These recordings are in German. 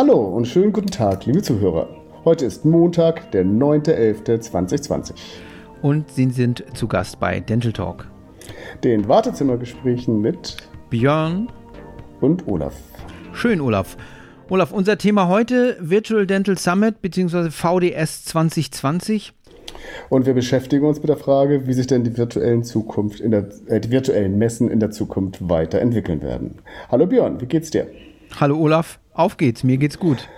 Hallo und schönen guten Tag, liebe Zuhörer. Heute ist Montag, der 9.11.2020. Und Sie sind zu Gast bei Dental Talk. Den Wartezimmergesprächen mit Björn und Olaf. Schön, Olaf. Olaf, unser Thema heute Virtual Dental Summit bzw. VDS 2020. Und wir beschäftigen uns mit der Frage, wie sich denn die virtuellen Zukunft in der, äh, die virtuellen Messen in der Zukunft weiterentwickeln werden. Hallo Björn, wie geht's dir? Hallo Olaf, auf geht's, mir geht's gut.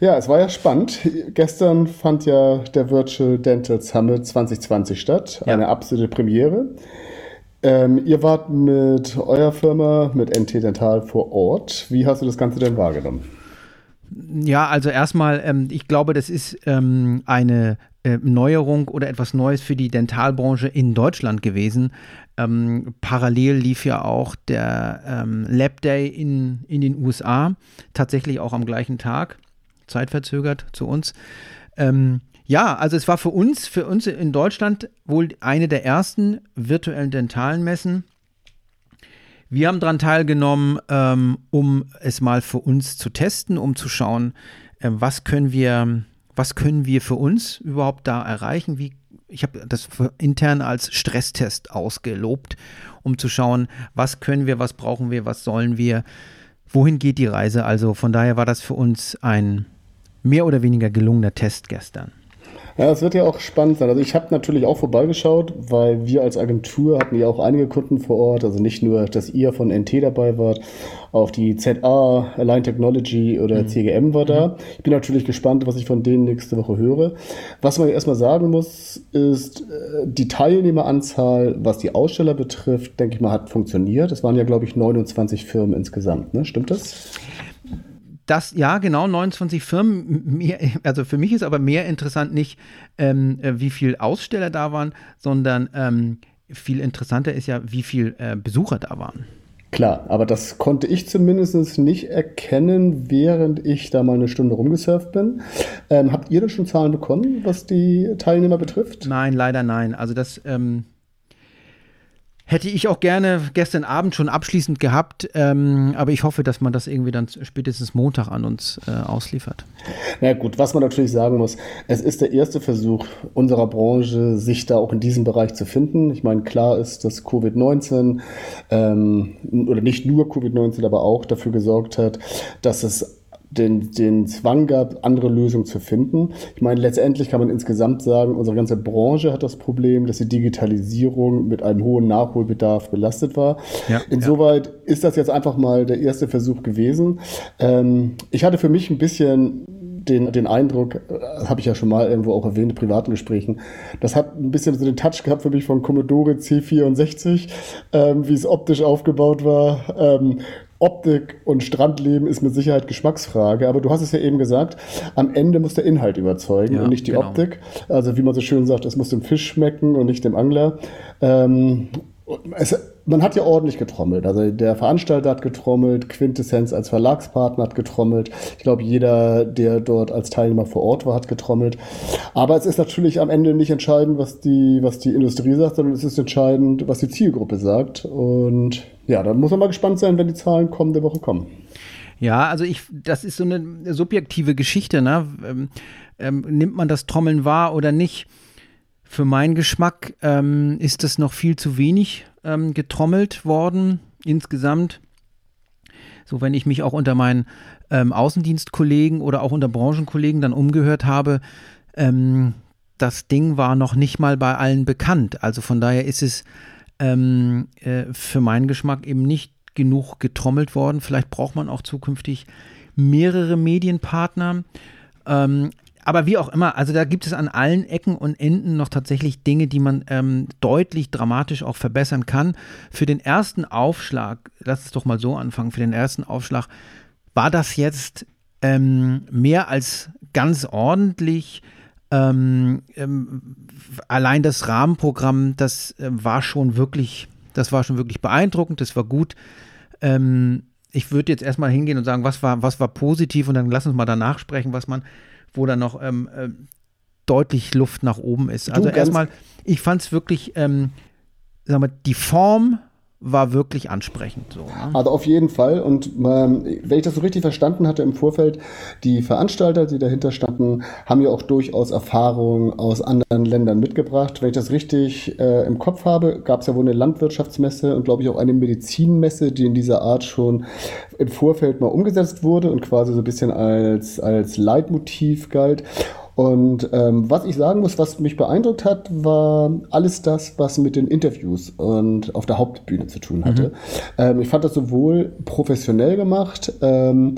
Ja, es war ja spannend. Gestern fand ja der Virtual Dental Summit 2020 statt, ja. eine absolute Premiere. Ähm, ihr wart mit eurer Firma, mit NT Dental vor Ort. Wie hast du das Ganze denn wahrgenommen? Ja, also erstmal, ähm, ich glaube, das ist ähm, eine äh, Neuerung oder etwas Neues für die Dentalbranche in Deutschland gewesen. Ähm, parallel lief ja auch der ähm, Lab Day in, in den USA, tatsächlich auch am gleichen Tag, zeitverzögert zu uns. Ähm, ja, also es war für uns, für uns in Deutschland wohl eine der ersten virtuellen dentalen Messen. Wir haben daran teilgenommen, ähm, um es mal für uns zu testen, um zu schauen, äh, was können wir was können wir für uns überhaupt da erreichen? Wie, ich habe das intern als Stresstest ausgelobt, um zu schauen, was können wir, was brauchen wir, was sollen wir, wohin geht die Reise. Also von daher war das für uns ein mehr oder weniger gelungener Test gestern. Ja, es wird ja auch spannend sein. Also ich habe natürlich auch vorbeigeschaut, weil wir als Agentur hatten ja auch einige Kunden vor Ort. Also nicht nur, dass ihr von NT dabei wart, auch die ZA, Align Technology oder mhm. CGM war da. Mhm. Ich bin natürlich gespannt, was ich von denen nächste Woche höre. Was man erstmal sagen muss, ist, äh, die Teilnehmeranzahl, was die Aussteller betrifft, denke ich mal, hat funktioniert. Es waren ja, glaube ich, 29 Firmen insgesamt. Ne? Stimmt das? Das, ja, genau, 29 Firmen. Mehr, also für mich ist aber mehr interessant nicht, ähm, äh, wie viele Aussteller da waren, sondern ähm, viel interessanter ist ja, wie viele äh, Besucher da waren. Klar, aber das konnte ich zumindest nicht erkennen, während ich da mal eine Stunde rumgesurft bin. Ähm, habt ihr denn schon Zahlen bekommen, was die Teilnehmer betrifft? Nein, leider nein. Also das ähm, Hätte ich auch gerne gestern Abend schon abschließend gehabt, ähm, aber ich hoffe, dass man das irgendwie dann spätestens Montag an uns äh, ausliefert. Na gut, was man natürlich sagen muss, es ist der erste Versuch unserer Branche, sich da auch in diesem Bereich zu finden. Ich meine, klar ist, dass Covid-19 ähm, oder nicht nur Covid-19, aber auch dafür gesorgt hat, dass es den, den Zwang gab, andere Lösungen zu finden. Ich meine, letztendlich kann man insgesamt sagen, unsere ganze Branche hat das Problem, dass die Digitalisierung mit einem hohen Nachholbedarf belastet war. Ja, Insoweit ja. ist das jetzt einfach mal der erste Versuch gewesen. Ähm, ich hatte für mich ein bisschen den, den Eindruck, das habe ich ja schon mal irgendwo auch erwähnt in privaten Gesprächen, das hat ein bisschen so den Touch gehabt für mich von Commodore C64, ähm, wie es optisch aufgebaut war. Ähm, Optik und Strandleben ist mit Sicherheit Geschmacksfrage, aber du hast es ja eben gesagt, am Ende muss der Inhalt überzeugen ja, und nicht die genau. Optik. Also wie man so schön sagt, es muss dem Fisch schmecken und nicht dem Angler. Ähm, es, man hat ja ordentlich getrommelt. Also der Veranstalter hat getrommelt, Quintessenz als Verlagspartner hat getrommelt. Ich glaube, jeder, der dort als Teilnehmer vor Ort war, hat getrommelt. Aber es ist natürlich am Ende nicht entscheidend, was die, was die Industrie sagt, sondern es ist entscheidend, was die Zielgruppe sagt. Und ja, da muss man mal gespannt sein, wenn die Zahlen kommende Woche kommen. Ja, also ich, das ist so eine subjektive Geschichte, ne? Ähm, ähm, nimmt man das Trommeln wahr oder nicht? Für meinen Geschmack ähm, ist das noch viel zu wenig ähm, getrommelt worden insgesamt. So, wenn ich mich auch unter meinen ähm, Außendienstkollegen oder auch unter Branchenkollegen dann umgehört habe, ähm, das Ding war noch nicht mal bei allen bekannt. Also von daher ist es ähm, äh, für meinen Geschmack eben nicht genug getrommelt worden. Vielleicht braucht man auch zukünftig mehrere Medienpartner. Ähm, aber wie auch immer, also da gibt es an allen Ecken und Enden noch tatsächlich Dinge, die man ähm, deutlich dramatisch auch verbessern kann. Für den ersten Aufschlag, lass es doch mal so anfangen, für den ersten Aufschlag war das jetzt ähm, mehr als ganz ordentlich. Ähm, ähm allein das Rahmenprogramm, das äh, war schon wirklich, das war schon wirklich beeindruckend, das war gut. Ähm, ich würde jetzt erstmal hingehen und sagen, was war, was war positiv und dann lass uns mal danach sprechen, was man wo dann noch ähm, äh, deutlich Luft nach oben ist. Also erstmal, ich fand es wirklich, ähm, sagen wir, die Form war wirklich ansprechend. So, ne? Also auf jeden Fall. Und ähm, wenn ich das so richtig verstanden hatte im Vorfeld, die Veranstalter, die dahinter standen, haben ja auch durchaus Erfahrungen aus anderen Ländern mitgebracht. Wenn ich das richtig äh, im Kopf habe, gab es ja wohl eine Landwirtschaftsmesse und glaube ich auch eine Medizinmesse, die in dieser Art schon im Vorfeld mal umgesetzt wurde und quasi so ein bisschen als, als Leitmotiv galt. Und ähm, was ich sagen muss, was mich beeindruckt hat, war alles das, was mit den Interviews und auf der Hauptbühne zu tun hatte. Mhm. Ähm, ich fand das sowohl professionell gemacht, ähm,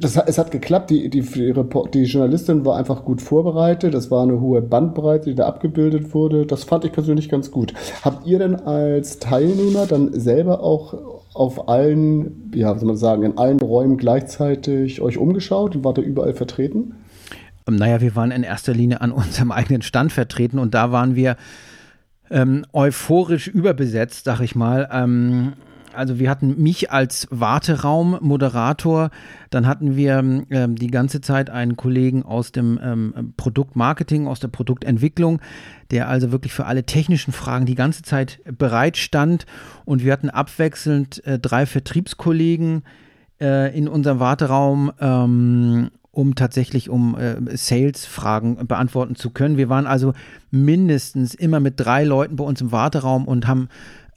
das, es hat geklappt, die, die, die Journalistin war einfach gut vorbereitet, es war eine hohe Bandbreite, die da abgebildet wurde. Das fand ich persönlich ganz gut. Habt ihr denn als Teilnehmer dann selber auch auf allen, ja, wie soll man sagen, in allen Räumen gleichzeitig euch umgeschaut und wart ihr überall vertreten? Ähm, naja, wir waren in erster Linie an unserem eigenen Stand vertreten und da waren wir ähm, euphorisch überbesetzt, sag ich mal. Ähm, also wir hatten mich als Warteraum-Moderator, dann hatten wir ähm, die ganze Zeit einen Kollegen aus dem ähm, Produktmarketing, aus der Produktentwicklung, der also wirklich für alle technischen Fragen die ganze Zeit bereit stand und wir hatten abwechselnd äh, drei Vertriebskollegen äh, in unserem Warteraum ähm, um tatsächlich um äh, Sales-Fragen beantworten zu können. Wir waren also mindestens immer mit drei Leuten bei uns im Warteraum und haben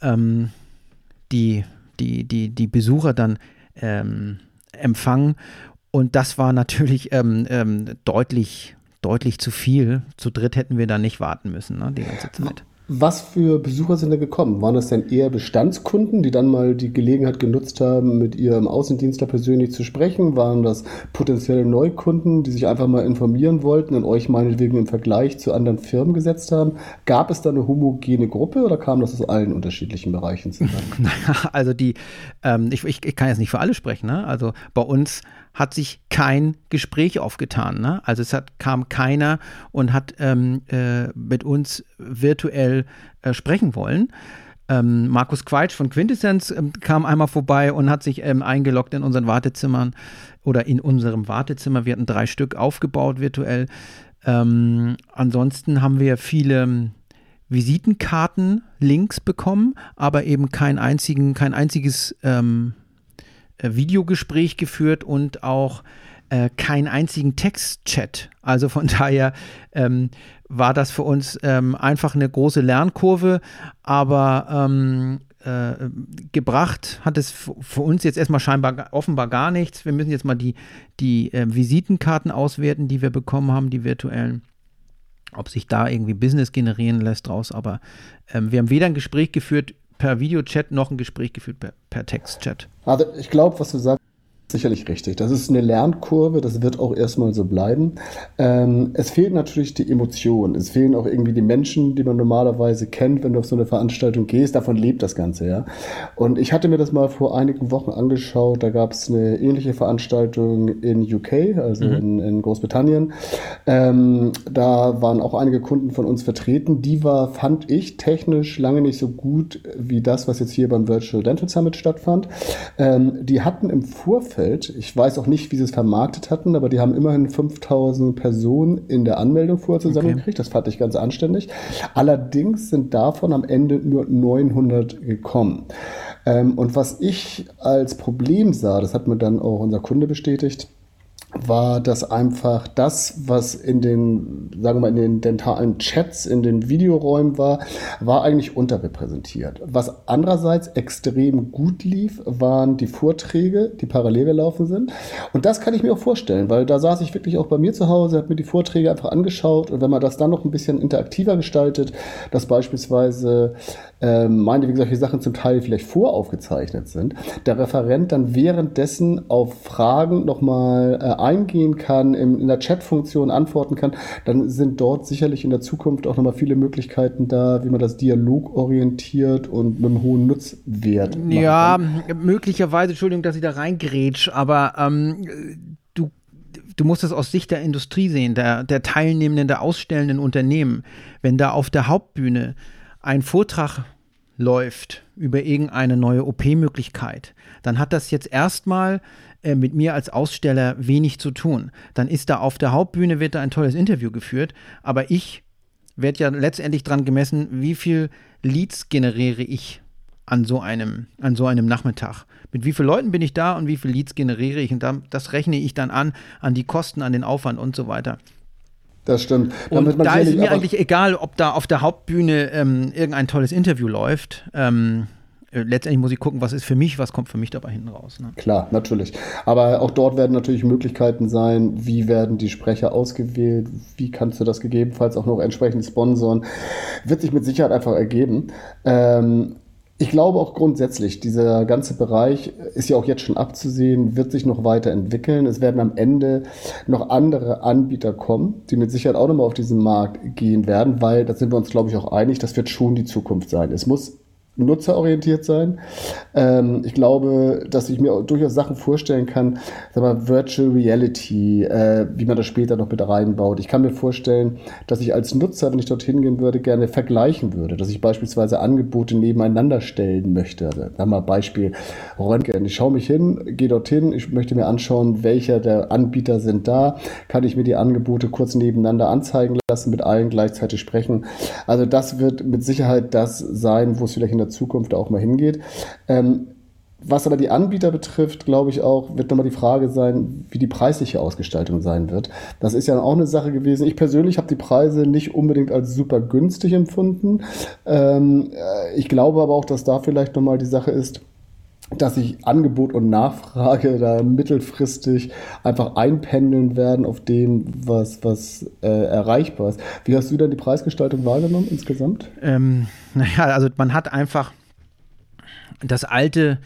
ähm, die, die, die, die Besucher dann ähm, empfangen. Und das war natürlich ähm, ähm deutlich, deutlich zu viel. Zu dritt hätten wir da nicht warten müssen, ne, die ganze Zeit. Was für Besucher sind da gekommen? Waren das denn eher Bestandskunden, die dann mal die Gelegenheit genutzt haben, mit ihrem Außendienstler persönlich zu sprechen? Waren das potenzielle Neukunden, die sich einfach mal informieren wollten und euch meinetwegen im Vergleich zu anderen Firmen gesetzt haben? Gab es da eine homogene Gruppe oder kam das aus allen unterschiedlichen Bereichen zusammen? Naja, also die, ähm, ich, ich, ich, kann jetzt nicht für alle sprechen, ne? Also bei uns hat sich kein Gespräch aufgetan. Ne? Also es hat, kam keiner und hat ähm, äh, mit uns virtuell äh, sprechen wollen. Ähm, Markus Quaitsch von Quintessenz ähm, kam einmal vorbei und hat sich ähm, eingeloggt in unseren Wartezimmern oder in unserem Wartezimmer. Wir hatten drei Stück aufgebaut virtuell. Ähm, ansonsten haben wir viele Visitenkarten, Links bekommen, aber eben kein, einzigen, kein einziges ähm, äh, Videogespräch geführt und auch äh, keinen einzigen Textchat. Also von daher ähm, war das für uns ähm, einfach eine große Lernkurve, aber ähm, äh, gebracht hat es für uns jetzt erstmal scheinbar offenbar gar nichts. Wir müssen jetzt mal die, die äh, Visitenkarten auswerten, die wir bekommen haben, die virtuellen. Ob sich da irgendwie Business generieren lässt draus, aber ähm, wir haben weder ein Gespräch geführt per Videochat noch ein Gespräch geführt per, per Textchat. Also ich glaube, was du sagst, Sicherlich richtig. Das ist eine Lernkurve, das wird auch erstmal so bleiben. Ähm, es fehlt natürlich die Emotion. Es fehlen auch irgendwie die Menschen, die man normalerweise kennt, wenn du auf so eine Veranstaltung gehst. Davon lebt das Ganze, ja. Und ich hatte mir das mal vor einigen Wochen angeschaut. Da gab es eine ähnliche Veranstaltung in UK, also mhm. in, in, Großbritannien. Ähm, da waren auch einige Kunden von uns vertreten. Die war, fand ich, technisch lange nicht so gut wie das, was jetzt hier beim Virtual Dental Summit stattfand. Ähm, die hatten im Vorfeld Vorfeld. Ich weiß auch nicht, wie sie es vermarktet hatten, aber die haben immerhin 5000 Personen in der Anmeldung vorher zusammengekriegt. Okay. Das fand ich ganz anständig. Allerdings sind davon am Ende nur 900 gekommen. Ähm, und was ich als Problem sah, das hat mir dann auch unser Kunde bestätigt, war das einfach das, was in den, sagen wir mal, in den dentalen Chats, in den Videoräumen war, war eigentlich unterrepräsentiert. Was andererseits extrem gut lief, waren die Vorträge, die parallel gelaufen sind. Und das kann ich mir auch vorstellen, weil da saß ich wirklich auch bei mir zu Hause, habe mir die Vorträge einfach angeschaut und wenn man das dann noch ein bisschen interaktiver gestaltet, dass beispielsweise ähm, meinetwegen solche Sachen zum Teil vielleicht voraufgezeichnet sind, der Referent dann währenddessen auf Fragen nochmal äh, eingehen kann, in, der Chat-Funktion antworten kann, dann sind dort sicherlich in der Zukunft auch nochmal viele Möglichkeiten da, wie man das dialogorientiert und mit einem hohen Nutzwert Ja, möglicherweise, Entschuldigung, dass ich da reingrätsch, aber ähm, du du musst es aus Sicht der Industrie sehen, der, der teilnehmenden, der ausstellenden Unternehmen. Wenn da auf der Hauptbühne ein Vortrag läuft über irgendeine neue OP-Möglichkeit, dann hat das jetzt erstmal äh, mit mir als Aussteller wenig zu tun. Dann ist da auf der Hauptbühne wird da ein tolles Interview geführt, aber ich werde ja letztendlich dran gemessen, wie viel Leads generiere ich an so einem, an so einem Nachmittag. Mit wie vielen Leuten bin ich da und wie viele Leads generiere ich? Und dann, das rechne ich dann an, an die Kosten, an den Aufwand und so weiter. Das stimmt. Und da ist mir eigentlich egal, ob da auf der Hauptbühne ähm, irgendein tolles Interview läuft. Ähm, äh, letztendlich muss ich gucken, was ist für mich, was kommt für mich dabei hinten raus. Ne? Klar, natürlich. Aber auch dort werden natürlich Möglichkeiten sein, wie werden die Sprecher ausgewählt, wie kannst du das gegebenenfalls auch noch entsprechend sponsoren. Wird sich mit Sicherheit einfach ergeben. Ähm, ich glaube auch grundsätzlich, dieser ganze Bereich ist ja auch jetzt schon abzusehen, wird sich noch weiterentwickeln. Es werden am Ende noch andere Anbieter kommen, die mit Sicherheit auch nochmal auf diesen Markt gehen werden, weil, da sind wir uns, glaube ich, auch einig, das wird schon die Zukunft sein. Es muss nutzerorientiert sein. Ähm, ich glaube, dass ich mir durchaus Sachen vorstellen kann, sag mal, Virtual Reality, äh, wie man das später noch mit reinbaut. Ich kann mir vorstellen, dass ich als Nutzer, wenn ich dorthin gehen würde, gerne vergleichen würde, dass ich beispielsweise Angebote nebeneinander stellen möchte. Also, sag mal, Beispiel Röntgen. Ich schaue mich hin, gehe dorthin, ich möchte mir anschauen, welcher der Anbieter sind da, kann ich mir die Angebote kurz nebeneinander anzeigen lassen, mit allen gleichzeitig sprechen. Also das wird mit Sicherheit das sein, wo es vielleicht in der Zukunft auch mal hingeht. Ähm, was aber die Anbieter betrifft, glaube ich auch, wird nochmal die Frage sein, wie die preisliche Ausgestaltung sein wird. Das ist ja auch eine Sache gewesen. Ich persönlich habe die Preise nicht unbedingt als super günstig empfunden. Ähm, äh, ich glaube aber auch, dass da vielleicht nochmal die Sache ist, dass sich Angebot und Nachfrage da mittelfristig einfach einpendeln werden auf dem, was, was äh, erreichbar ist. Wie hast du dann die Preisgestaltung wahrgenommen insgesamt? Ähm, naja, also man hat einfach das alte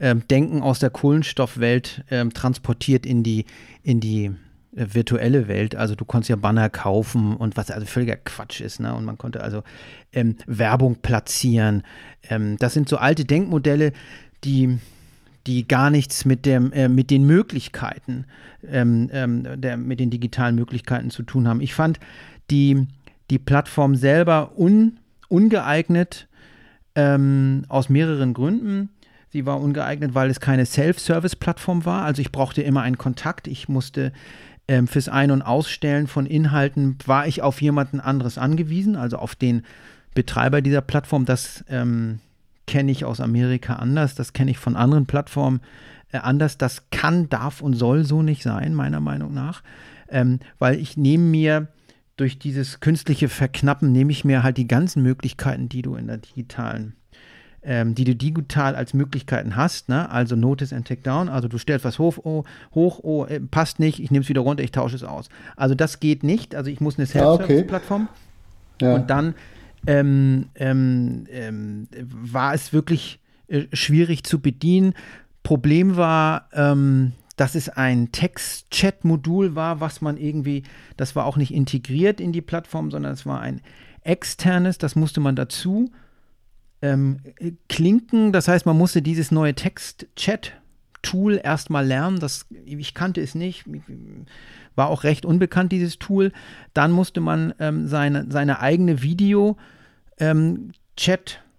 ähm, Denken aus der Kohlenstoffwelt ähm, transportiert in die, in die äh, virtuelle Welt. Also du konntest ja Banner kaufen und was also völliger Quatsch ist. Ne? Und man konnte also ähm, Werbung platzieren. Ähm, das sind so alte Denkmodelle, die, die gar nichts mit, dem, äh, mit den Möglichkeiten, ähm, ähm, der, mit den digitalen Möglichkeiten zu tun haben. Ich fand die, die Plattform selber un, ungeeignet ähm, aus mehreren Gründen. Sie war ungeeignet, weil es keine Self-Service-Plattform war. Also ich brauchte immer einen Kontakt. Ich musste ähm, fürs Ein- und Ausstellen von Inhalten, war ich auf jemanden anderes angewiesen, also auf den Betreiber dieser Plattform. Das ähm, kenne ich aus Amerika anders, das kenne ich von anderen Plattformen äh, anders. Das kann, darf und soll so nicht sein, meiner Meinung nach. Ähm, weil ich nehme mir durch dieses künstliche Verknappen, nehme ich mir halt die ganzen Möglichkeiten, die du in der digitalen ähm, die du digital als Möglichkeiten hast, ne? also Notice and Take Down, also du stellst was hoch, oh, hoch, oh, äh, passt nicht, ich nehme es wieder runter, ich tausche es aus. Also das geht nicht, also ich muss eine Self-Service-Plattform ah, okay. ja. und dann ähm, ähm, ähm, war es wirklich äh, schwierig zu bedienen. Problem war, ähm, dass es ein Text-Chat-Modul war, was man irgendwie, das war auch nicht integriert in die Plattform, sondern es war ein externes, das musste man dazu ähm, klinken. Das heißt, man musste dieses neue Text-Chat-Tool erstmal lernen. Das, ich kannte es nicht war auch recht unbekannt, dieses Tool. Dann musste man ähm, seine, seine eigene Video-Chat ähm,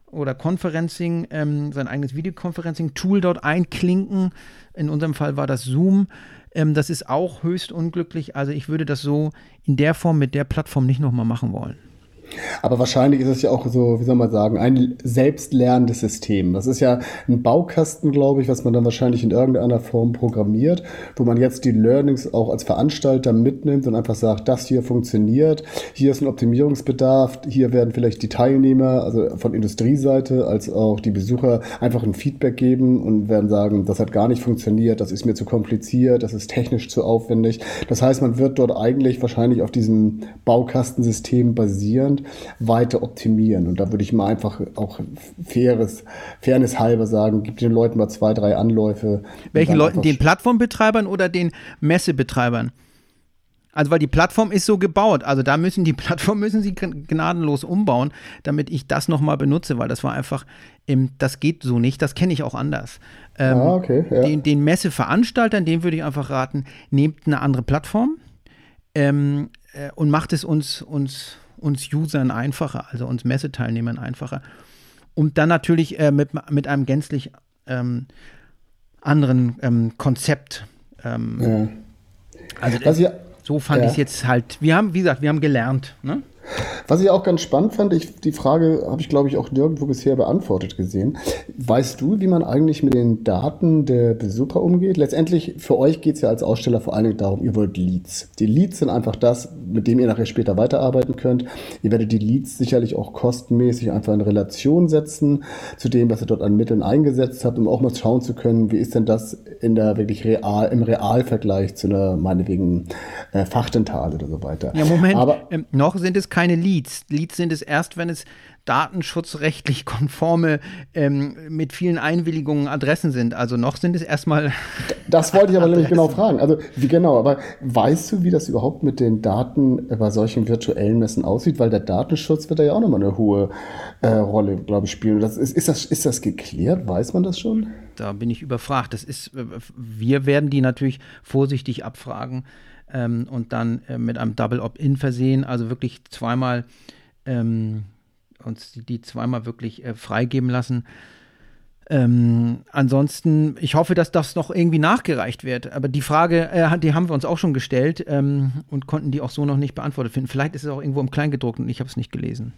oder Conferencing, ähm, sein eigenes Videoconferencing-Tool dort einklinken. In unserem Fall war das Zoom. Ähm, das ist auch höchst unglücklich. Also ich würde das so in der Form mit der Plattform nicht nochmal machen wollen. Aber wahrscheinlich ist es ja auch so, wie soll man sagen, ein selbstlernendes System. Das ist ja ein Baukasten, glaube ich, was man dann wahrscheinlich in irgendeiner Form programmiert, wo man jetzt die Learnings auch als Veranstalter mitnimmt und einfach sagt, das hier funktioniert, hier ist ein Optimierungsbedarf, hier werden vielleicht die Teilnehmer, also von Industrieseite als auch die Besucher einfach ein Feedback geben und werden sagen, das hat gar nicht funktioniert, das ist mir zu kompliziert, das ist technisch zu aufwendig. Das heißt, man wird dort eigentlich wahrscheinlich auf diesem Baukastensystem weiter optimieren. Und da würde ich mal einfach auch faires, Fairness halber sagen, gib den Leuten mal zwei, drei Anläufe. Welchen Leuten? Den Plattformbetreibern oder den Messebetreibern? Also weil die Plattform ist so gebaut, also da müssen die Plattform müssen sie gnadenlos umbauen, damit ich das nochmal benutze, weil das war einfach, das geht so nicht, das kenne ich auch anders. Ähm, ah, okay, ja. den, den Messeveranstaltern, dem würde ich einfach raten, nehmt eine andere Plattform ähm, äh, und macht es uns, uns uns Usern einfacher, also uns Messeteilnehmern einfacher. Und dann natürlich äh, mit, mit einem gänzlich ähm, anderen ähm, Konzept. Ähm, ja. Also das, so fand ja. ich es jetzt halt. Wir haben, wie gesagt, wir haben gelernt. Ne? Was ich auch ganz spannend fand, ich, die Frage habe ich, glaube ich, auch nirgendwo bisher beantwortet gesehen. Weißt du, wie man eigentlich mit den Daten der Besucher umgeht? Letztendlich, für euch geht es ja als Aussteller vor allen Dingen darum, ihr wollt Leads. Die Leads sind einfach das, mit dem ihr nachher später weiterarbeiten könnt. Ihr werdet die Leads sicherlich auch kostenmäßig einfach in Relation setzen zu dem, was ihr dort an Mitteln eingesetzt habt, um auch mal schauen zu können, wie ist denn das in der wirklich real, im Realvergleich zu einer, meinetwegen, äh, Fachdentale oder so weiter. Ja, Moment, Aber, ähm, noch sind es keine Leads. Leads sind es erst, wenn es datenschutzrechtlich konforme ähm, mit vielen Einwilligungen Adressen sind. Also noch sind es erstmal. Das wollte ich aber nämlich genau fragen. Also wie genau, aber weißt du, wie das überhaupt mit den Daten bei solchen virtuellen Messen aussieht? Weil der Datenschutz wird da ja auch nochmal eine hohe äh, Rolle, glaube ich, spielen. Das, ist, ist, das, ist das geklärt? Weiß man das schon? Da bin ich überfragt. Das ist, äh, wir werden die natürlich vorsichtig abfragen ähm, und dann äh, mit einem Double Opt-in versehen, also wirklich zweimal ähm, uns die, die, zweimal wirklich äh, freigeben lassen. Ähm, ansonsten, ich hoffe, dass das noch irgendwie nachgereicht wird. Aber die Frage, äh, die haben wir uns auch schon gestellt ähm, und konnten die auch so noch nicht beantwortet finden. Vielleicht ist es auch irgendwo im Kleingedruckten und ich habe es nicht gelesen.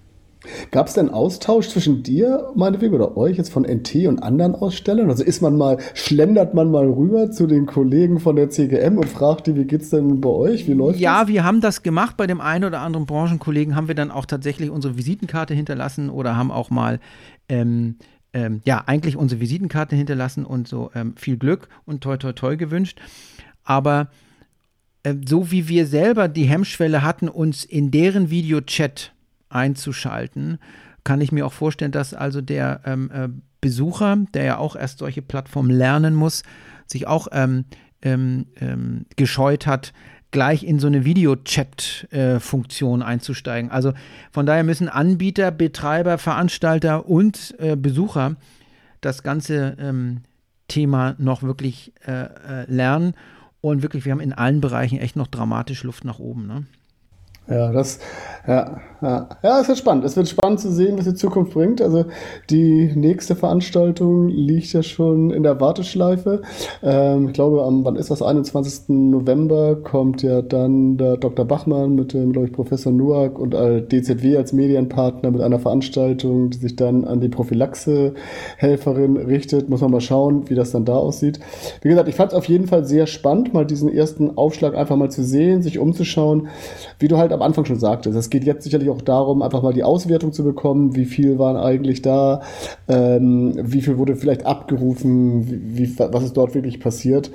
Gab es denn Austausch zwischen dir, meinetwegen, oder euch jetzt von NT und anderen Ausstellern? Also ist man mal, schlendert man mal rüber zu den Kollegen von der CGM und fragt die, wie geht's denn bei euch? Wie läuft ja, das? Ja, wir haben das gemacht. Bei dem einen oder anderen Branchenkollegen haben wir dann auch tatsächlich unsere Visitenkarte hinterlassen oder haben auch mal ähm, ähm, ja, eigentlich unsere Visitenkarte hinterlassen und so ähm, viel Glück und toi toi toi gewünscht. Aber äh, so wie wir selber die Hemmschwelle hatten, uns in deren Videochat einzuschalten, kann ich mir auch vorstellen, dass also der ähm, äh, Besucher, der ja auch erst solche Plattformen lernen muss, sich auch ähm, ähm, ähm gescheut hat, gleich in so eine Video-Chat-Funktion äh, einzusteigen. Also von daher müssen Anbieter, Betreiber, Veranstalter und äh, Besucher das ganze ähm, Thema noch wirklich äh, äh lernen. Und wirklich, wir haben in allen Bereichen echt noch dramatisch Luft nach oben. Ne? Ja, das, ja, ja, ja, es wird spannend. Es wird spannend zu sehen, was die Zukunft bringt. Also die nächste Veranstaltung liegt ja schon in der Warteschleife. Ähm, ich glaube, am, wann ist das? 21. November kommt ja dann der Dr. Bachmann mit dem, glaube ich, Professor Nuak und DZW als Medienpartner mit einer Veranstaltung, die sich dann an die Prophylaxe-Helferin richtet. Muss man mal schauen, wie das dann da aussieht. Wie gesagt, ich fand es auf jeden Fall sehr spannend, mal diesen ersten Aufschlag einfach mal zu sehen, sich umzuschauen, wie du halt am Anfang schon sagtest. Es geht jetzt sicherlich auch darum, einfach mal die Auswertung zu bekommen, wie viel waren eigentlich da, ähm, wie viel wurde vielleicht abgerufen, wie, wie, was ist dort wirklich passiert.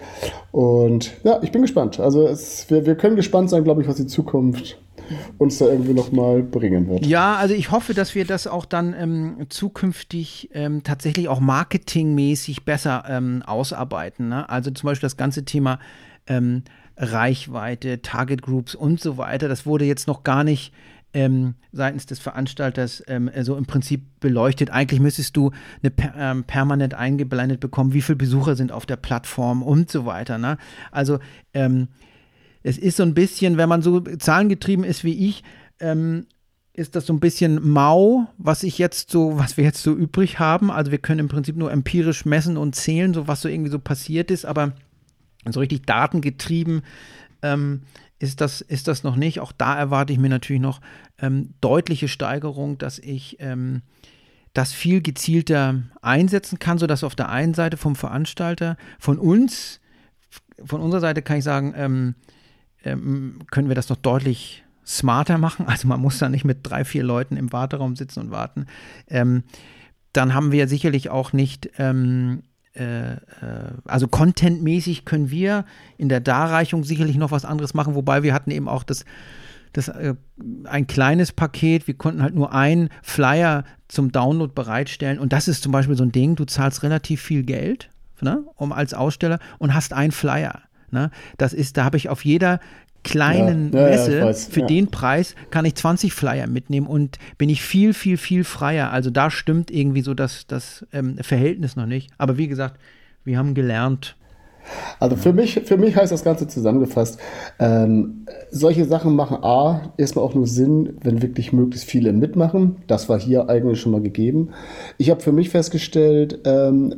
Und ja, ich bin gespannt. Also es, wir, wir können gespannt sein, glaube ich, was die Zukunft uns da irgendwie nochmal bringen wird. Ja, also ich hoffe, dass wir das auch dann ähm, zukünftig ähm, tatsächlich auch marketingmäßig besser ähm, ausarbeiten. Ne? Also zum Beispiel das ganze Thema ähm, Reichweite, Target Groups und so weiter. Das wurde jetzt noch gar nicht ähm, seitens des Veranstalters ähm, so im Prinzip beleuchtet. Eigentlich müsstest du eine per, ähm, permanent eingeblendet bekommen, wie viele Besucher sind auf der Plattform und so weiter. Ne? Also ähm, es ist so ein bisschen, wenn man so zahlengetrieben ist wie ich, ähm, ist das so ein bisschen mau, was ich jetzt so, was wir jetzt so übrig haben. Also wir können im Prinzip nur empirisch messen und zählen, so was so irgendwie so passiert ist, aber so richtig datengetrieben ähm, ist, das, ist das noch nicht. Auch da erwarte ich mir natürlich noch ähm, deutliche Steigerung, dass ich ähm, das viel gezielter einsetzen kann, sodass auf der einen Seite vom Veranstalter, von uns, von unserer Seite kann ich sagen, ähm, ähm, können wir das noch deutlich smarter machen. Also man muss da nicht mit drei, vier Leuten im Warteraum sitzen und warten. Ähm, dann haben wir sicherlich auch nicht also contentmäßig können wir in der Darreichung sicherlich noch was anderes machen, wobei wir hatten eben auch das, das äh, ein kleines Paket, wir konnten halt nur einen Flyer zum Download bereitstellen und das ist zum Beispiel so ein Ding, du zahlst relativ viel Geld, ne, um als Aussteller und hast einen Flyer. Ne? Das ist, da habe ich auf jeder kleinen ja, ja, Messe, ja, für den Preis kann ich 20 Flyer mitnehmen und bin ich viel, viel, viel freier. Also da stimmt irgendwie so das, das ähm, Verhältnis noch nicht. Aber wie gesagt, wir haben gelernt, Also für mich, für mich heißt das Ganze zusammengefasst, ähm, solche Sachen machen A, erstmal auch nur Sinn, wenn wirklich möglichst viele mitmachen. Das war hier eigentlich schon mal gegeben. Ich habe für mich festgestellt, ähm,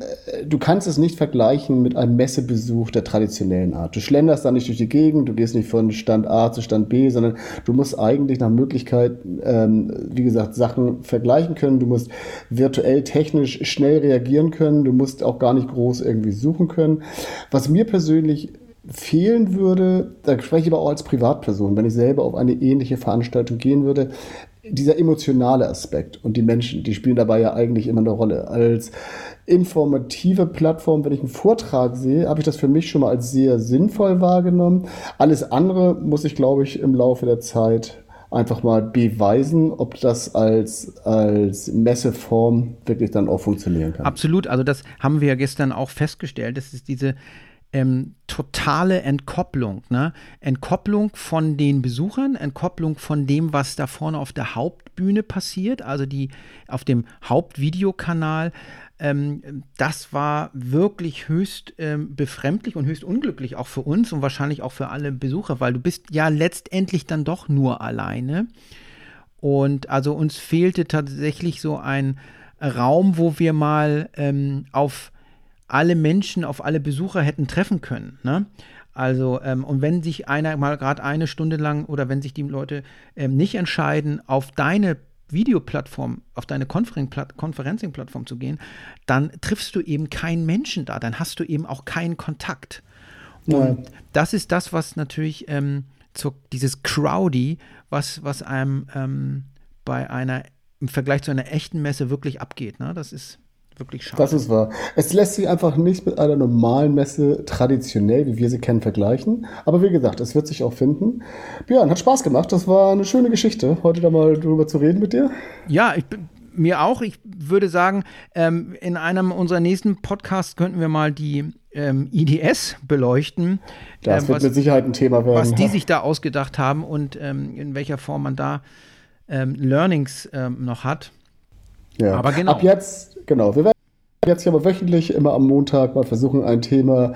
du kannst es nicht vergleichen mit einem Messebesuch der traditionellen Art. Du schlenderst da nicht durch die Gegend, du gehst nicht von Stand A zu Stand B, sondern du musst eigentlich nach Möglichkeit, ähm, wie gesagt, Sachen vergleichen können. Du musst virtuell technisch schnell reagieren können. Du musst auch gar nicht groß irgendwie suchen können. Was mir persönlich fehlen würde, da spreche ich aber auch als Privatperson, wenn ich selber auf eine ähnliche Veranstaltung gehen würde, dieser emotionale Aspekt und die Menschen, die spielen dabei ja eigentlich immer eine Rolle. Als informative Plattform, wenn ich einen Vortrag sehe, habe ich das für mich schon mal als sehr sinnvoll wahrgenommen. Alles andere muss ich, glaube ich, im Laufe der Zeit einfach mal beweisen, ob das als, als Messeform wirklich dann auch funktionieren kann. Absolut, also das haben wir ja gestern auch festgestellt, das ist diese ähm, totale Entkopplung. Ne? Entkopplung von den Besuchern, Entkopplung von dem, was da vorne auf der Hauptbühne passiert, also die auf dem Hauptvideokanal. Ähm, das war wirklich höchst ähm, befremdlich und höchst unglücklich, auch für uns und wahrscheinlich auch für alle Besucher, weil du bist ja letztendlich dann doch nur alleine. Und also uns fehlte tatsächlich so ein Raum, wo wir mal ähm, auf alle Menschen, auf alle Besucher hätten treffen können. Ne? Also, ähm, und wenn sich einer mal gerade eine Stunde lang oder wenn sich die Leute ähm, nicht entscheiden, auf deine Videoplattform, auf deine Conferencing-Plattform zu gehen, dann triffst du eben keinen Menschen da, dann hast du eben auch keinen Kontakt. Und ja. das ist das, was natürlich ähm, zu, dieses Crowdy, was, was einem ähm, bei einer, im Vergleich zu einer echten Messe wirklich abgeht. Ne? Das ist wirklich schade. Das ist wahr. Es lässt sich einfach nicht mit einer normalen Messe traditionell, wie wir sie kennen, vergleichen. Aber wie gesagt, es wird sich auch finden. Björn, hat Spaß gemacht. Das war eine schöne Geschichte, heute da mal drüber zu reden mit dir. Ja, ich bin mir auch. Ich würde sagen, ähm, in einem unserer nächsten Podcasts könnten wir mal die ähm, IDS beleuchten. Das ähm, wird was, mit Sicherheit ein Thema werden. Was die sich da ausgedacht haben und ähm, in welcher Form man da ähm, Learnings ähm, noch hat. Ja. Aber genau. Ab jetzt, genau. Wir werden jetzt hier aber wöchentlich immer am Montag mal versuchen, ein Thema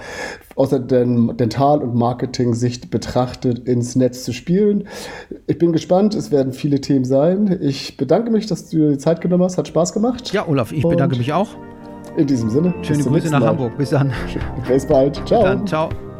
aus der Dental- und Marketing-Sicht betrachtet ins Netz zu spielen. Ich bin gespannt, es werden viele Themen sein. Ich bedanke mich, dass du dir die Zeit genommen hast. Hat Spaß gemacht. Ja, Olaf, ich und bedanke mich auch. In diesem Sinne. Schöne Grüße nach Mal. Hamburg. Bis dann. Bis bald. Ciao. Bis dann. Ciao.